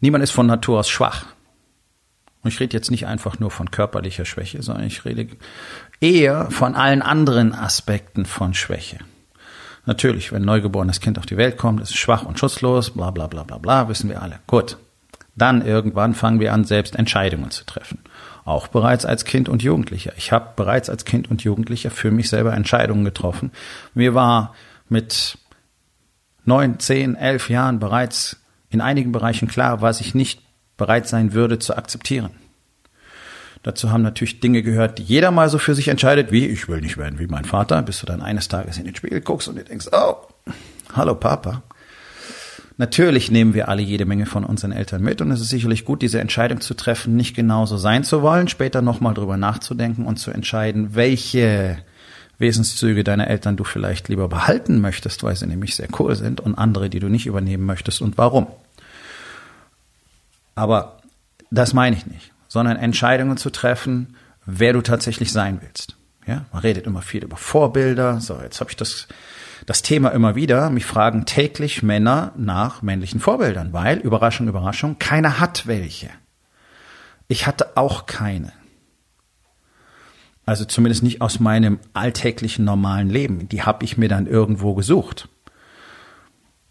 Niemand ist von Natur aus schwach. Und ich rede jetzt nicht einfach nur von körperlicher Schwäche, sondern ich rede eher von allen anderen Aspekten von Schwäche. Natürlich, wenn ein neugeborenes Kind auf die Welt kommt, ist es schwach und schutzlos, bla bla bla bla bla, wissen wir alle. Gut. Dann irgendwann fangen wir an, selbst Entscheidungen zu treffen. Auch bereits als Kind und Jugendlicher. Ich habe bereits als Kind und Jugendlicher für mich selber Entscheidungen getroffen. Mir war mit neun, zehn, elf Jahren bereits in einigen Bereichen klar, was ich nicht bereit sein würde zu akzeptieren. Dazu haben natürlich Dinge gehört, die jeder mal so für sich entscheidet, wie ich will nicht werden wie mein Vater, bis du dann eines Tages in den Spiegel guckst und dir denkst, oh, hallo Papa. Natürlich nehmen wir alle jede Menge von unseren Eltern mit und es ist sicherlich gut, diese Entscheidung zu treffen, nicht genauso sein zu wollen, später nochmal drüber nachzudenken und zu entscheiden, welche Wesenszüge deiner Eltern du vielleicht lieber behalten möchtest, weil sie nämlich sehr cool sind und andere, die du nicht übernehmen möchtest und warum. Aber das meine ich nicht, sondern Entscheidungen zu treffen, wer du tatsächlich sein willst. Ja, man redet immer viel über Vorbilder. So, jetzt habe ich das, das Thema immer wieder. Mich fragen täglich Männer nach männlichen Vorbildern, weil, Überraschung, Überraschung, keiner hat welche. Ich hatte auch keine. Also zumindest nicht aus meinem alltäglichen normalen Leben. Die habe ich mir dann irgendwo gesucht.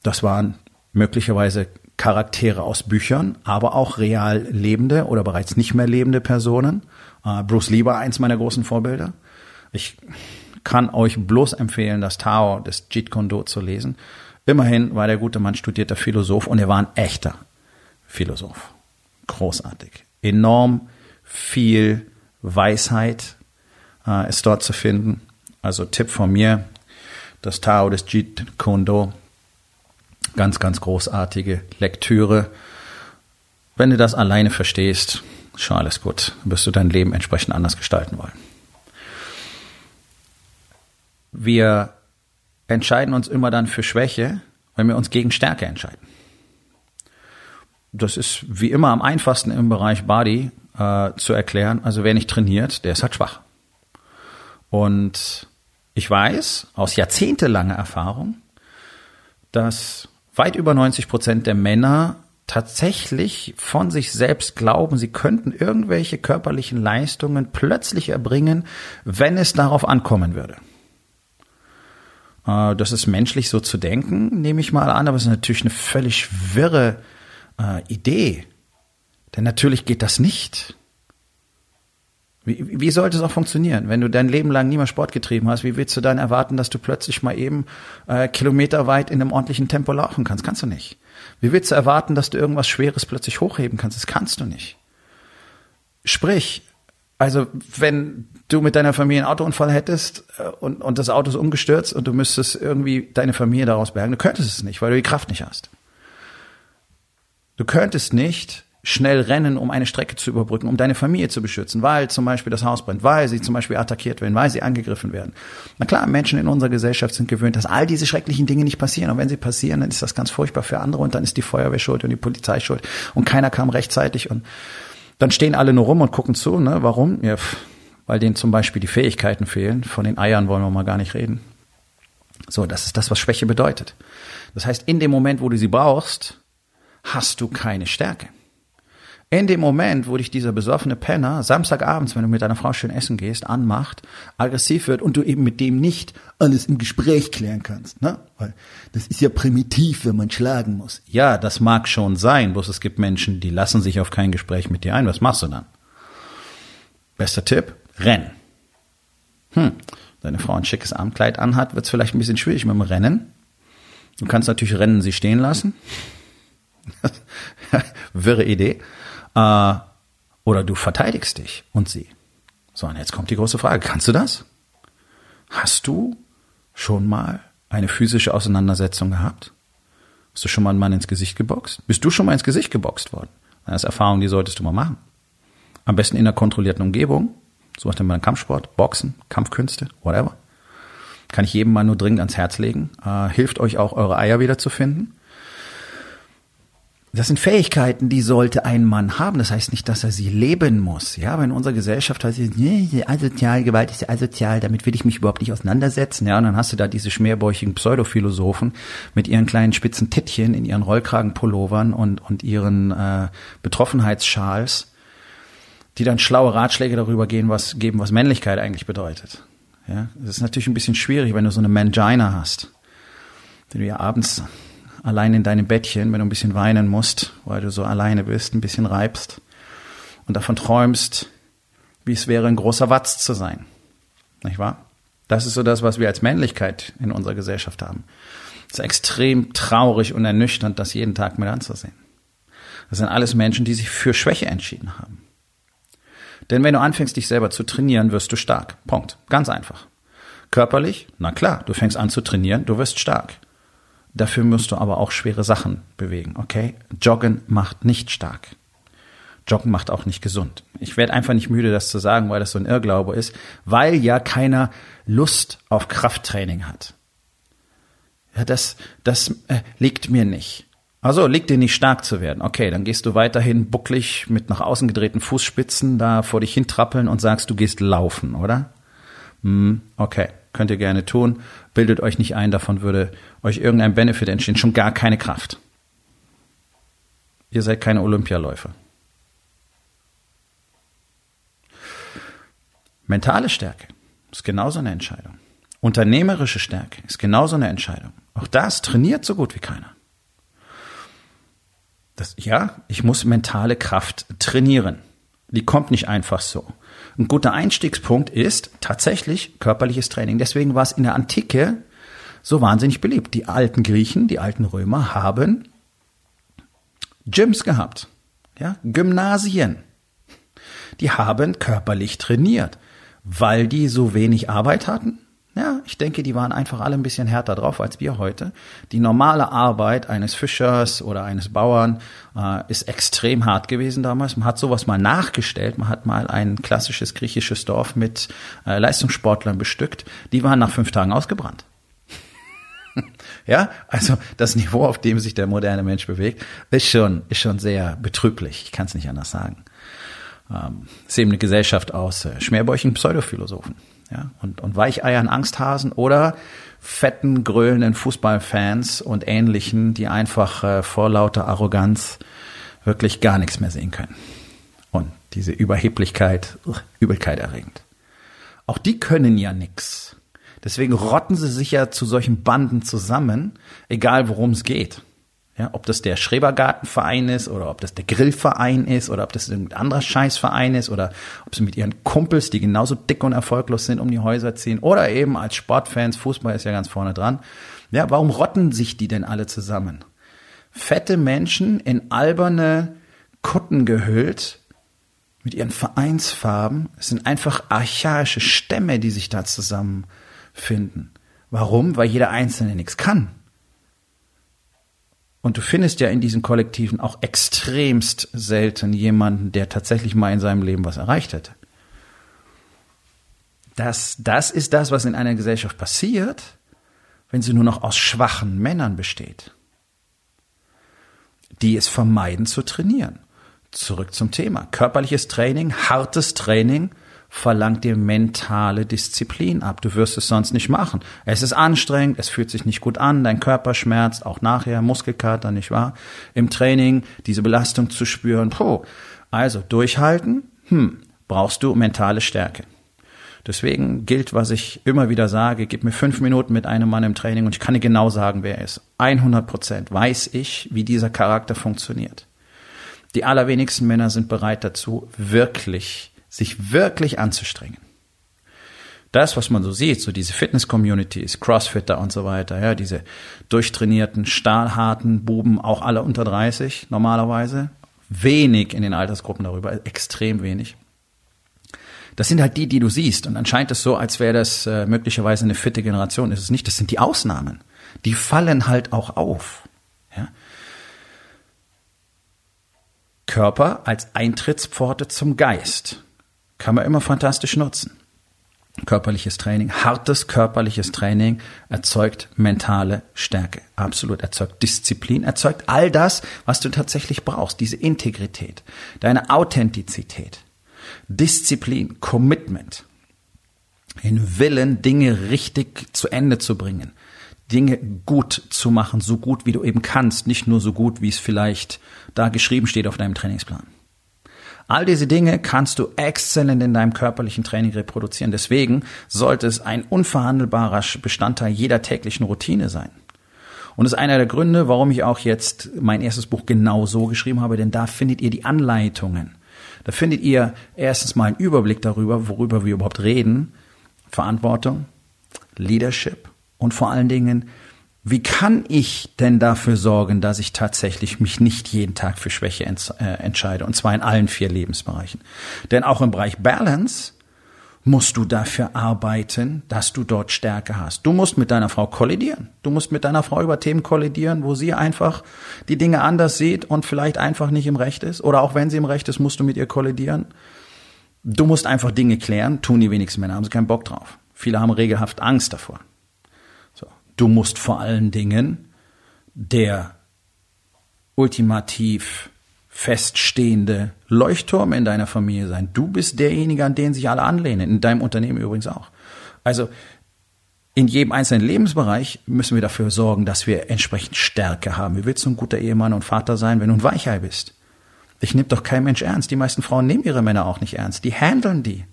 Das waren möglicherweise Charaktere aus Büchern, aber auch real lebende oder bereits nicht mehr lebende Personen. Uh, Bruce Lee war eins meiner großen Vorbilder. Ich kann euch bloß empfehlen, das Tao des Jeet Kune Do zu lesen. Immerhin war der gute Mann studierter Philosoph und er war ein echter Philosoph. Großartig. Enorm viel Weisheit, äh, ist dort zu finden. Also Tipp von mir, das Tao des Jeet Kune Do. Ganz, ganz großartige Lektüre. Wenn du das alleine verstehst, schon alles gut. Wirst du dein Leben entsprechend anders gestalten wollen. Wir entscheiden uns immer dann für Schwäche, wenn wir uns gegen Stärke entscheiden. Das ist wie immer am einfachsten im Bereich Body äh, zu erklären. Also wer nicht trainiert, der ist halt schwach. Und ich weiß aus jahrzehntelanger Erfahrung, dass weit über 90 Prozent der Männer tatsächlich von sich selbst glauben, sie könnten irgendwelche körperlichen Leistungen plötzlich erbringen, wenn es darauf ankommen würde. Äh, das ist menschlich so zu denken, nehme ich mal an, aber es ist natürlich eine völlig wirre äh, Idee. Denn natürlich geht das nicht. Wie, wie sollte es auch funktionieren? Wenn du dein Leben lang nie mehr Sport getrieben hast, wie willst du dann erwarten, dass du plötzlich mal eben äh, kilometerweit in einem ordentlichen Tempo laufen kannst? Kannst du nicht. Wie willst du erwarten, dass du irgendwas Schweres plötzlich hochheben kannst? Das kannst du nicht. Sprich, also wenn du mit deiner Familie einen Autounfall hättest äh, und, und das Auto ist umgestürzt und du müsstest irgendwie deine Familie daraus bergen, du könntest es nicht, weil du die Kraft nicht hast. Du könntest nicht schnell rennen, um eine Strecke zu überbrücken, um deine Familie zu beschützen, weil zum Beispiel das Haus brennt, weil sie zum Beispiel attackiert werden, weil sie angegriffen werden. Na klar, Menschen in unserer Gesellschaft sind gewöhnt, dass all diese schrecklichen Dinge nicht passieren. Und wenn sie passieren, dann ist das ganz furchtbar für andere und dann ist die Feuerwehr schuld und die Polizei schuld und keiner kam rechtzeitig und dann stehen alle nur rum und gucken zu. Ne? Warum? Ja, weil denen zum Beispiel die Fähigkeiten fehlen. Von den Eiern wollen wir mal gar nicht reden. So, das ist das, was Schwäche bedeutet. Das heißt, in dem Moment, wo du sie brauchst, hast du keine Stärke. In dem Moment, wo dich dieser besoffene Penner Samstagabends, wenn du mit deiner Frau schön essen gehst, anmacht, aggressiv wird und du eben mit dem nicht alles im Gespräch klären kannst, ne? Weil das ist ja primitiv, wenn man schlagen muss. Ja, das mag schon sein, bloß es gibt Menschen, die lassen sich auf kein Gespräch mit dir ein. Was machst du dann? Bester Tipp, renn. Hm, deine Frau ein schickes Armkleid anhat, wird es vielleicht ein bisschen schwierig mit dem Rennen. Du kannst natürlich Rennen sie stehen lassen. Wirre Idee. Äh, oder du verteidigst dich und sie. So, und jetzt kommt die große Frage. Kannst du das? Hast du schon mal eine physische Auseinandersetzung gehabt? Hast du schon mal einen Mann ins Gesicht geboxt? Bist du schon mal ins Gesicht geboxt worden? Das ist Erfahrung, die solltest du mal machen. Am besten in einer kontrollierten Umgebung. So macht man Kampfsport, Boxen, Kampfkünste, whatever. Kann ich jedem mal nur dringend ans Herz legen. Äh, hilft euch auch, eure Eier wieder zu finden. Das sind Fähigkeiten, die sollte ein Mann haben. Das heißt nicht, dass er sie leben muss. Ja, aber in unserer Gesellschaft heißt es, nee, asozial, Gewalt ist asozial, damit will ich mich überhaupt nicht auseinandersetzen. Ja, und dann hast du da diese schmerbäuchigen Pseudophilosophen mit ihren kleinen spitzen Tittchen in ihren Rollkragenpullovern und, und ihren äh, Betroffenheitsschals, die dann schlaue Ratschläge darüber gehen, was, geben, was Männlichkeit eigentlich bedeutet. Ja, das ist natürlich ein bisschen schwierig, wenn du so eine Mangina hast, die du ja abends allein in deinem Bettchen, wenn du ein bisschen weinen musst, weil du so alleine bist, ein bisschen reibst und davon träumst, wie es wäre, ein großer Watz zu sein. Nicht wahr? Das ist so das, was wir als Männlichkeit in unserer Gesellschaft haben. Es ist extrem traurig und ernüchternd, das jeden Tag mit anzusehen. Das sind alles Menschen, die sich für Schwäche entschieden haben. Denn wenn du anfängst, dich selber zu trainieren, wirst du stark. Punkt. Ganz einfach. Körperlich? Na klar, du fängst an zu trainieren, du wirst stark. Dafür musst du aber auch schwere Sachen bewegen, okay? Joggen macht nicht stark. Joggen macht auch nicht gesund. Ich werde einfach nicht müde, das zu sagen, weil das so ein Irrglaube ist, weil ja keiner Lust auf Krafttraining hat. Ja, das, das äh, liegt mir nicht. Also liegt dir nicht stark zu werden. Okay, dann gehst du weiterhin bucklig mit nach außen gedrehten Fußspitzen da vor dich hintrappeln und sagst, du gehst laufen, oder? Hm, okay, könnt ihr gerne tun. Bildet euch nicht ein, davon würde euch irgendein Benefit entstehen, schon gar keine Kraft. Ihr seid keine Olympialäufer. Mentale Stärke ist genauso eine Entscheidung. Unternehmerische Stärke ist genauso eine Entscheidung. Auch das trainiert so gut wie keiner. Das, ja, ich muss mentale Kraft trainieren. Die kommt nicht einfach so. Ein guter Einstiegspunkt ist tatsächlich körperliches Training. Deswegen war es in der Antike so wahnsinnig beliebt. Die alten Griechen, die alten Römer haben Gyms gehabt, ja, Gymnasien. Die haben körperlich trainiert, weil die so wenig Arbeit hatten. Ja, ich denke, die waren einfach alle ein bisschen härter drauf als wir heute. Die normale Arbeit eines Fischers oder eines Bauern äh, ist extrem hart gewesen damals. Man hat sowas mal nachgestellt. Man hat mal ein klassisches griechisches Dorf mit äh, Leistungssportlern bestückt. Die waren nach fünf Tagen ausgebrannt. Ja, also das Niveau, auf dem sich der moderne Mensch bewegt, ist schon, ist schon sehr betrüblich. Ich kann es nicht anders sagen. Ähm, ist eben eine Gesellschaft aus äh, schmerbäuchigen Pseudophilosophen. Ja, und, und Weicheiern, Angsthasen oder fetten, grölenden Fußballfans und Ähnlichen, die einfach äh, vor lauter Arroganz wirklich gar nichts mehr sehen können. Und diese Überheblichkeit, uh, Übelkeit erregend. Auch die können ja nix. Deswegen rotten sie sich ja zu solchen Banden zusammen, egal worum es geht. Ja, ob das der Schrebergartenverein ist oder ob das der Grillverein ist oder ob das ein anderer Scheißverein ist oder ob sie mit ihren Kumpels, die genauso dick und erfolglos sind, um die Häuser ziehen oder eben als Sportfans, Fußball ist ja ganz vorne dran. Ja, warum rotten sich die denn alle zusammen? Fette Menschen in alberne Kutten gehüllt mit ihren Vereinsfarben. Es sind einfach archaische Stämme, die sich da zusammen finden. Warum? Weil jeder Einzelne nichts kann. Und du findest ja in diesen Kollektiven auch extremst selten jemanden, der tatsächlich mal in seinem Leben was erreicht hätte. Das, das ist das, was in einer Gesellschaft passiert, wenn sie nur noch aus schwachen Männern besteht, die es vermeiden zu trainieren. Zurück zum Thema. Körperliches Training, hartes Training verlangt dir mentale Disziplin ab. Du wirst es sonst nicht machen. Es ist anstrengend, es fühlt sich nicht gut an, dein Körper schmerzt, auch nachher Muskelkater, nicht wahr? Im Training diese Belastung zu spüren. Puh. Also durchhalten, hm, brauchst du mentale Stärke. Deswegen gilt, was ich immer wieder sage, gib mir fünf Minuten mit einem Mann im Training und ich kann dir genau sagen, wer er ist. 100 Prozent weiß ich, wie dieser Charakter funktioniert. Die allerwenigsten Männer sind bereit dazu, wirklich sich wirklich anzustrengen. Das, was man so sieht, so diese Fitness-Communities, Crossfitter und so weiter, ja, diese durchtrainierten, stahlharten Buben, auch alle unter 30 normalerweise, wenig in den Altersgruppen darüber, extrem wenig. Das sind halt die, die du siehst. Und dann scheint es so, als wäre das äh, möglicherweise eine fitte Generation. Ist es nicht. Das sind die Ausnahmen. Die fallen halt auch auf. Ja? Körper als Eintrittspforte zum Geist. Kann man immer fantastisch nutzen. Körperliches Training, hartes körperliches Training erzeugt mentale Stärke. Absolut erzeugt Disziplin, erzeugt all das, was du tatsächlich brauchst. Diese Integrität, deine Authentizität, Disziplin, Commitment, den Willen, Dinge richtig zu Ende zu bringen, Dinge gut zu machen, so gut wie du eben kannst, nicht nur so gut, wie es vielleicht da geschrieben steht auf deinem Trainingsplan. All diese Dinge kannst du exzellent in deinem körperlichen Training reproduzieren. Deswegen sollte es ein unverhandelbarer Bestandteil jeder täglichen Routine sein. Und das ist einer der Gründe, warum ich auch jetzt mein erstes Buch genau so geschrieben habe, denn da findet ihr die Anleitungen. Da findet ihr erstens mal einen Überblick darüber, worüber wir überhaupt reden. Verantwortung, Leadership und vor allen Dingen wie kann ich denn dafür sorgen, dass ich tatsächlich mich nicht jeden Tag für Schwäche ents äh, entscheide? Und zwar in allen vier Lebensbereichen. Denn auch im Bereich Balance musst du dafür arbeiten, dass du dort Stärke hast. Du musst mit deiner Frau kollidieren. Du musst mit deiner Frau über Themen kollidieren, wo sie einfach die Dinge anders sieht und vielleicht einfach nicht im Recht ist. Oder auch wenn sie im Recht ist, musst du mit ihr kollidieren. Du musst einfach Dinge klären, tun die wenigsten Männer, haben sie keinen Bock drauf. Viele haben regelhaft Angst davor. Du musst vor allen Dingen der ultimativ feststehende Leuchtturm in deiner Familie sein. Du bist derjenige, an den sich alle anlehnen, in deinem Unternehmen übrigens auch. Also in jedem einzelnen Lebensbereich müssen wir dafür sorgen, dass wir entsprechend Stärke haben. Wie willst du ein guter Ehemann und Vater sein, wenn du ein Weichei bist? Dich nimmt doch kein Mensch ernst. Die meisten Frauen nehmen ihre Männer auch nicht ernst. Die handeln die.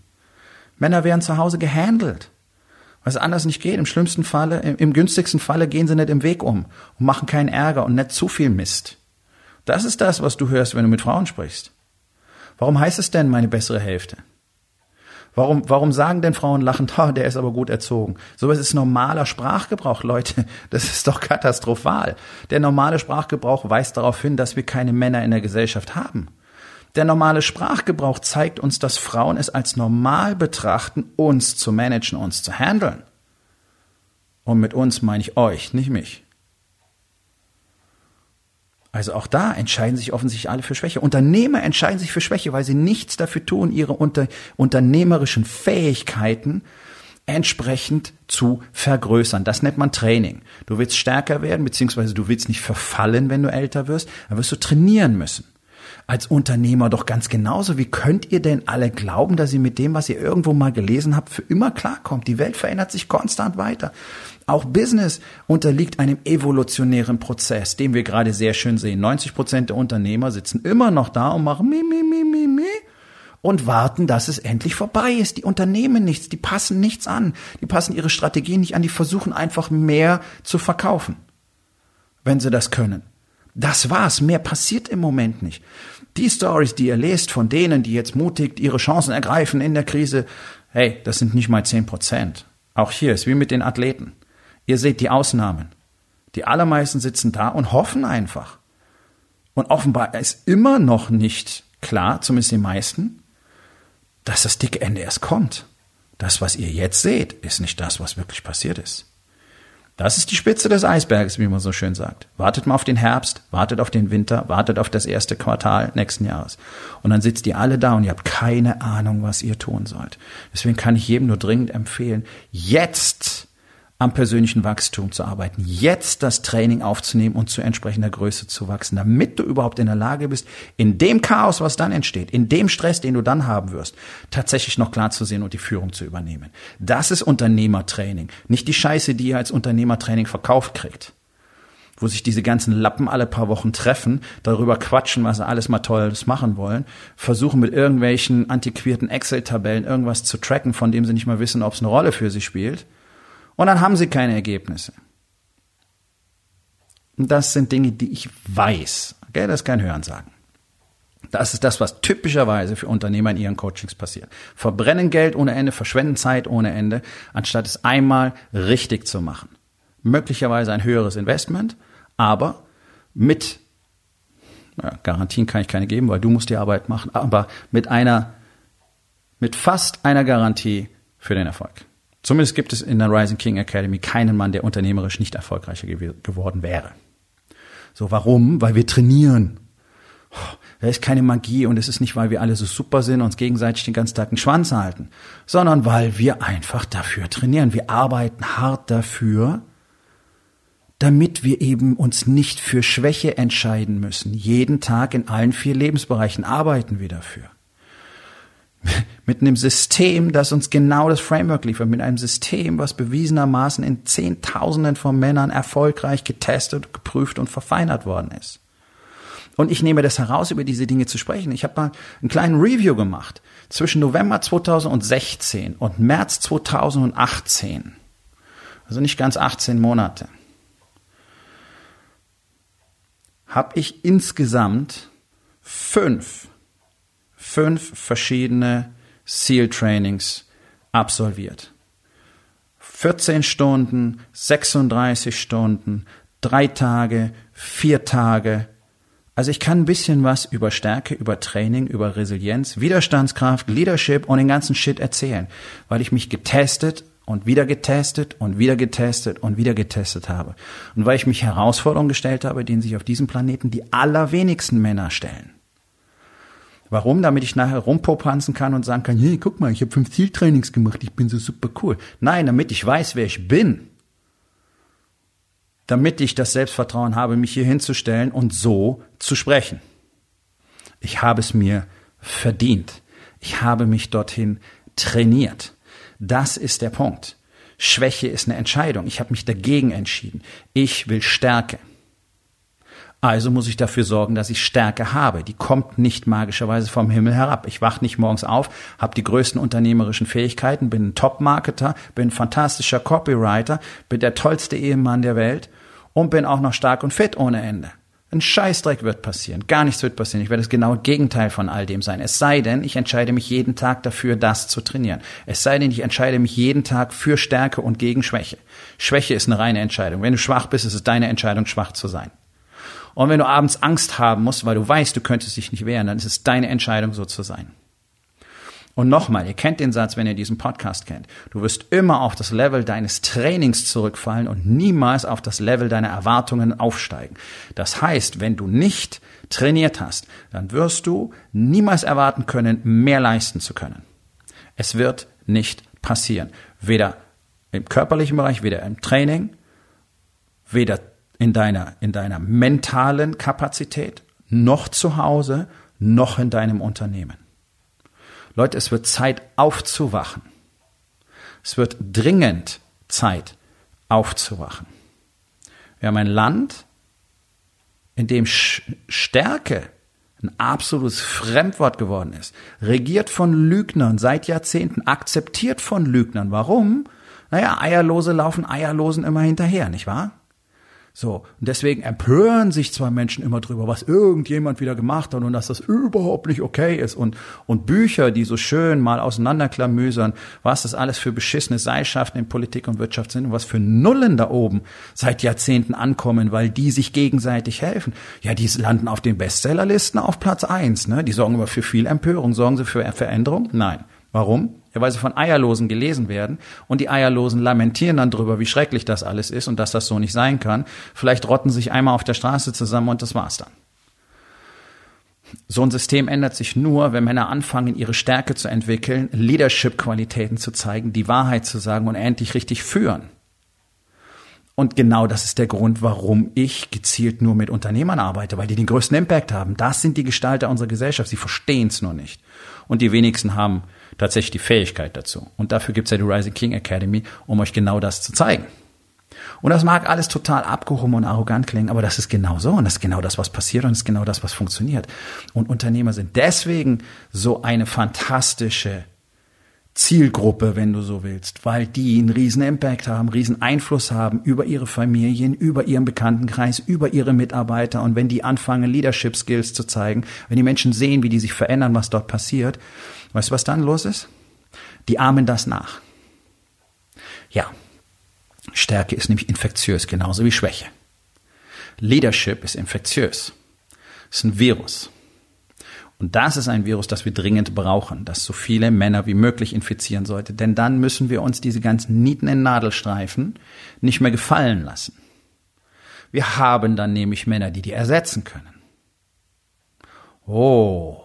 Männer werden zu Hause gehandelt weil es anders nicht geht. Im schlimmsten Falle, im, im günstigsten Falle gehen sie nicht im Weg um und machen keinen Ärger und nicht zu viel Mist. Das ist das, was du hörst, wenn du mit Frauen sprichst. Warum heißt es denn meine bessere Hälfte? Warum, warum sagen denn Frauen lachend, ha, der ist aber gut erzogen? Sowas ist normaler Sprachgebrauch, Leute. Das ist doch katastrophal. Der normale Sprachgebrauch weist darauf hin, dass wir keine Männer in der Gesellschaft haben. Der normale Sprachgebrauch zeigt uns, dass Frauen es als normal betrachten, uns zu managen, uns zu handeln. Und mit uns meine ich euch, nicht mich. Also auch da entscheiden sich offensichtlich alle für Schwäche. Unternehmer entscheiden sich für Schwäche, weil sie nichts dafür tun, ihre unter, unternehmerischen Fähigkeiten entsprechend zu vergrößern. Das nennt man Training. Du willst stärker werden, beziehungsweise du willst nicht verfallen, wenn du älter wirst, dann wirst du trainieren müssen als Unternehmer doch ganz genauso. Wie könnt ihr denn alle glauben, dass ihr mit dem, was ihr irgendwo mal gelesen habt, für immer klarkommt? Die Welt verändert sich konstant weiter. Auch Business unterliegt einem evolutionären Prozess, den wir gerade sehr schön sehen. 90 Prozent der Unternehmer sitzen immer noch da und machen mi, mi, mi, mi, mi und warten, dass es endlich vorbei ist. Die unternehmen nichts, die passen nichts an, die passen ihre Strategien nicht an, die versuchen einfach mehr zu verkaufen, wenn sie das können. Das war's. Mehr passiert im Moment nicht. Die Stories, die ihr lest von denen, die jetzt mutig ihre Chancen ergreifen in der Krise, hey, das sind nicht mal zehn Prozent. Auch hier ist wie mit den Athleten. Ihr seht die Ausnahmen. Die allermeisten sitzen da und hoffen einfach. Und offenbar ist immer noch nicht klar, zumindest die meisten, dass das dicke Ende erst kommt. Das, was ihr jetzt seht, ist nicht das, was wirklich passiert ist. Das ist die Spitze des Eisbergs, wie man so schön sagt. Wartet mal auf den Herbst, wartet auf den Winter, wartet auf das erste Quartal nächsten Jahres. Und dann sitzt ihr alle da und ihr habt keine Ahnung, was ihr tun sollt. Deswegen kann ich jedem nur dringend empfehlen, jetzt am persönlichen Wachstum zu arbeiten, jetzt das Training aufzunehmen und zu entsprechender Größe zu wachsen, damit du überhaupt in der Lage bist, in dem Chaos, was dann entsteht, in dem Stress, den du dann haben wirst, tatsächlich noch klar zu sehen und die Führung zu übernehmen. Das ist Unternehmertraining, nicht die Scheiße, die ihr als Unternehmertraining verkauft kriegt wo sich diese ganzen Lappen alle paar Wochen treffen, darüber quatschen, was sie alles mal Tolles machen wollen, versuchen mit irgendwelchen antiquierten Excel-Tabellen irgendwas zu tracken, von dem sie nicht mal wissen, ob es eine Rolle für sie spielt und dann haben sie keine Ergebnisse. Und das sind Dinge, die ich weiß. Okay, das ist kein Hörensagen. Das ist das, was typischerweise für Unternehmer in ihren Coachings passiert. Verbrennen Geld ohne Ende, verschwenden Zeit ohne Ende, anstatt es einmal richtig zu machen. Möglicherweise ein höheres Investment, aber mit ja, Garantien kann ich keine geben, weil du musst die Arbeit machen, aber mit einer mit fast einer Garantie für den Erfolg. Zumindest gibt es in der Rising King Academy keinen Mann, der unternehmerisch nicht erfolgreicher gew geworden wäre. So, warum? Weil wir trainieren. Da ist keine Magie und es ist nicht, weil wir alle so super sind und uns gegenseitig den ganzen Tag einen Schwanz halten, sondern weil wir einfach dafür trainieren. Wir arbeiten hart dafür, damit wir eben uns nicht für Schwäche entscheiden müssen. Jeden Tag in allen vier Lebensbereichen arbeiten wir dafür. Mit einem System, das uns genau das Framework liefert, mit einem System, was bewiesenermaßen in Zehntausenden von Männern erfolgreich getestet, geprüft und verfeinert worden ist. Und ich nehme das heraus, über diese Dinge zu sprechen. Ich habe mal einen kleinen Review gemacht zwischen November 2016 und März 2018. Also nicht ganz 18 Monate. Habe ich insgesamt fünf, fünf verschiedene SEAL-Trainings absolviert. 14 Stunden, 36 Stunden, drei Tage, vier Tage, also ich kann ein bisschen was über Stärke, über Training, über Resilienz, Widerstandskraft, Leadership und den ganzen Shit erzählen, weil ich mich getestet und wieder getestet und wieder getestet und wieder getestet habe. Und weil ich mich Herausforderungen gestellt habe, denen sich auf diesem Planeten die allerwenigsten Männer stellen. Warum? Damit ich nachher rumpopanzen kann und sagen kann, hey, guck mal, ich habe fünf Zieltrainings gemacht, ich bin so super cool. Nein, damit ich weiß, wer ich bin damit ich das Selbstvertrauen habe, mich hier hinzustellen und so zu sprechen. Ich habe es mir verdient. Ich habe mich dorthin trainiert. Das ist der Punkt. Schwäche ist eine Entscheidung. Ich habe mich dagegen entschieden. Ich will Stärke. Also muss ich dafür sorgen, dass ich Stärke habe. Die kommt nicht magischerweise vom Himmel herab. Ich wach nicht morgens auf, habe die größten unternehmerischen Fähigkeiten, bin ein Top-Marketer, bin ein fantastischer Copywriter, bin der tollste Ehemann der Welt und bin auch noch stark und fit ohne Ende. Ein Scheißdreck wird passieren. Gar nichts wird passieren. Ich werde das genaue Gegenteil von all dem sein. Es sei denn, ich entscheide mich jeden Tag dafür, das zu trainieren. Es sei denn, ich entscheide mich jeden Tag für Stärke und gegen Schwäche. Schwäche ist eine reine Entscheidung. Wenn du schwach bist, ist es deine Entscheidung, schwach zu sein. Und wenn du abends Angst haben musst, weil du weißt, du könntest dich nicht wehren, dann ist es deine Entscheidung, so zu sein. Und nochmal, ihr kennt den Satz, wenn ihr diesen Podcast kennt. Du wirst immer auf das Level deines Trainings zurückfallen und niemals auf das Level deiner Erwartungen aufsteigen. Das heißt, wenn du nicht trainiert hast, dann wirst du niemals erwarten können, mehr leisten zu können. Es wird nicht passieren. Weder im körperlichen Bereich, weder im Training, weder in deiner, in deiner mentalen Kapazität, noch zu Hause, noch in deinem Unternehmen. Leute, es wird Zeit aufzuwachen. Es wird dringend Zeit aufzuwachen. Wir haben ein Land, in dem Stärke ein absolutes Fremdwort geworden ist, regiert von Lügnern seit Jahrzehnten, akzeptiert von Lügnern. Warum? Naja, Eierlose laufen Eierlosen immer hinterher, nicht wahr? So, und deswegen empören sich zwar Menschen immer drüber, was irgendjemand wieder gemacht hat und dass das überhaupt nicht okay ist und, und Bücher, die so schön mal auseinanderklamüsern, was das alles für beschissene Seilschaften in Politik und Wirtschaft sind und was für Nullen da oben seit Jahrzehnten ankommen, weil die sich gegenseitig helfen. Ja, die landen auf den Bestsellerlisten auf Platz eins, ne? Die sorgen immer für viel Empörung. Sorgen sie für Veränderung? Nein. Warum? Ja, weil sie von Eierlosen gelesen werden und die Eierlosen lamentieren dann drüber, wie schrecklich das alles ist und dass das so nicht sein kann. Vielleicht rotten sich einmal auf der Straße zusammen und das war's dann. So ein System ändert sich nur, wenn Männer anfangen, ihre Stärke zu entwickeln, Leadership-Qualitäten zu zeigen, die Wahrheit zu sagen und endlich richtig führen. Und genau das ist der Grund, warum ich gezielt nur mit Unternehmern arbeite, weil die den größten Impact haben. Das sind die Gestalter unserer Gesellschaft. Sie verstehen es nur nicht. Und die wenigsten haben tatsächlich die Fähigkeit dazu. Und dafür gibt es ja die Rising King Academy, um euch genau das zu zeigen. Und das mag alles total abgehoben und arrogant klingen, aber das ist genau so und das ist genau das, was passiert und das ist genau das, was funktioniert. Und Unternehmer sind deswegen so eine fantastische Zielgruppe, wenn du so willst, weil die einen riesen Impact haben, riesen Einfluss haben über ihre Familien, über ihren Bekanntenkreis, über ihre Mitarbeiter. Und wenn die anfangen, Leadership Skills zu zeigen, wenn die Menschen sehen, wie die sich verändern, was dort passiert, weißt du, was dann los ist? Die ahmen das nach. Ja, Stärke ist nämlich infektiös, genauso wie Schwäche. Leadership ist infektiös. Ist ein Virus. Und das ist ein Virus, das wir dringend brauchen, das so viele Männer wie möglich infizieren sollte. Denn dann müssen wir uns diese ganzen Nieten in Nadelstreifen nicht mehr gefallen lassen. Wir haben dann nämlich Männer, die die ersetzen können. Oh,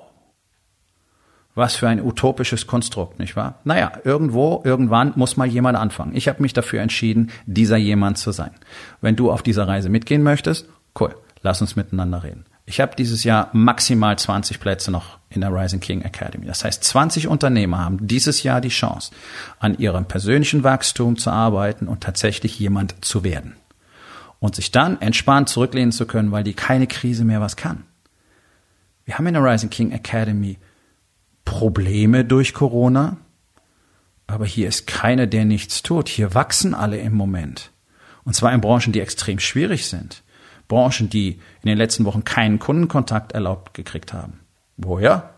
was für ein utopisches Konstrukt, nicht wahr? Naja, irgendwo, irgendwann muss mal jemand anfangen. Ich habe mich dafür entschieden, dieser jemand zu sein. Wenn du auf dieser Reise mitgehen möchtest, cool, lass uns miteinander reden. Ich habe dieses Jahr maximal 20 Plätze noch in der Rising King Academy. Das heißt, 20 Unternehmer haben dieses Jahr die Chance, an ihrem persönlichen Wachstum zu arbeiten und tatsächlich jemand zu werden. Und sich dann entspannt zurücklehnen zu können, weil die keine Krise mehr was kann. Wir haben in der Rising King Academy Probleme durch Corona, aber hier ist keiner, der nichts tut. Hier wachsen alle im Moment. Und zwar in Branchen, die extrem schwierig sind. Branchen, die in den letzten Wochen keinen Kundenkontakt erlaubt gekriegt haben. Woher?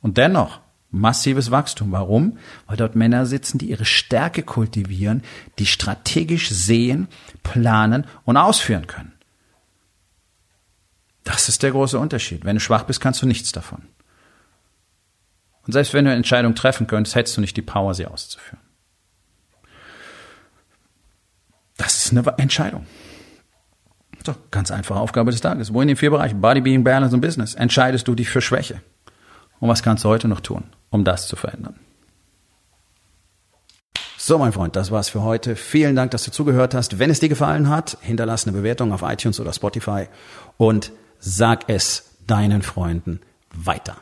Und dennoch massives Wachstum. Warum? Weil dort Männer sitzen, die ihre Stärke kultivieren, die strategisch sehen, planen und ausführen können. Das ist der große Unterschied. Wenn du schwach bist, kannst du nichts davon. Und selbst wenn du eine Entscheidung treffen könntest, hättest du nicht die Power, sie auszuführen. Das ist eine Entscheidung. So, ganz einfache Aufgabe des Tages. Wo in den vier Bereichen Body, Being, Balance und Business entscheidest du dich für Schwäche? Und was kannst du heute noch tun, um das zu verändern? So, mein Freund, das war's für heute. Vielen Dank, dass du zugehört hast. Wenn es dir gefallen hat, hinterlass eine Bewertung auf iTunes oder Spotify und sag es deinen Freunden weiter.